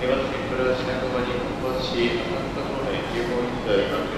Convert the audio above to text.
山梨黒田品川に出発し、浅草方面、有効院在、各